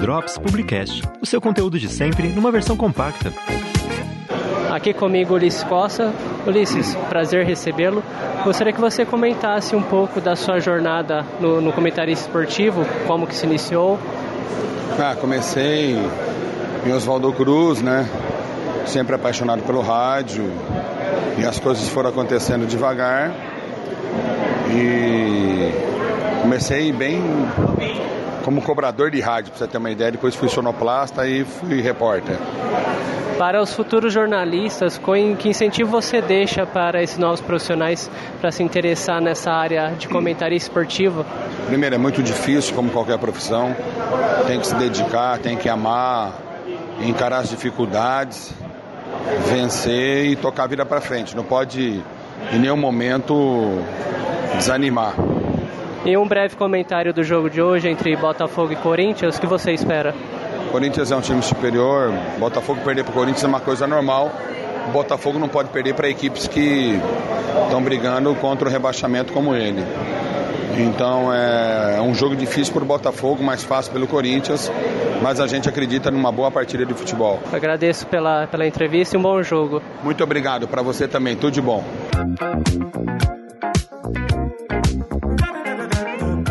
Drops Publicast, o seu conteúdo de sempre numa versão compacta. Aqui comigo Ulisses Costa. Ulisses, prazer recebê-lo. Gostaria que você comentasse um pouco da sua jornada no, no comentário esportivo, como que se iniciou. Ah, comecei em Oswaldo Cruz, né? Sempre apaixonado pelo rádio e as coisas foram acontecendo devagar. E comecei bem como cobrador de rádio, para você ter uma ideia. Depois fui sonoplasta e fui repórter. Para os futuros jornalistas, que incentivo você deixa para esses novos profissionais para se interessar nessa área de comentário esportivo? Primeiro, é muito difícil, como qualquer profissão. Tem que se dedicar, tem que amar, encarar as dificuldades, vencer e tocar a vida para frente. Não pode, em nenhum momento, desanimar. E um breve comentário do jogo de hoje entre Botafogo e Corinthians, o que você espera? Corinthians é um time superior, Botafogo perder para o Corinthians é uma coisa normal. O Botafogo não pode perder para equipes que estão brigando contra o rebaixamento como ele. Então é um jogo difícil para o Botafogo, mais fácil pelo Corinthians, mas a gente acredita numa boa partida de futebol. Agradeço pela, pela entrevista e um bom jogo. Muito obrigado, para você também, tudo de bom.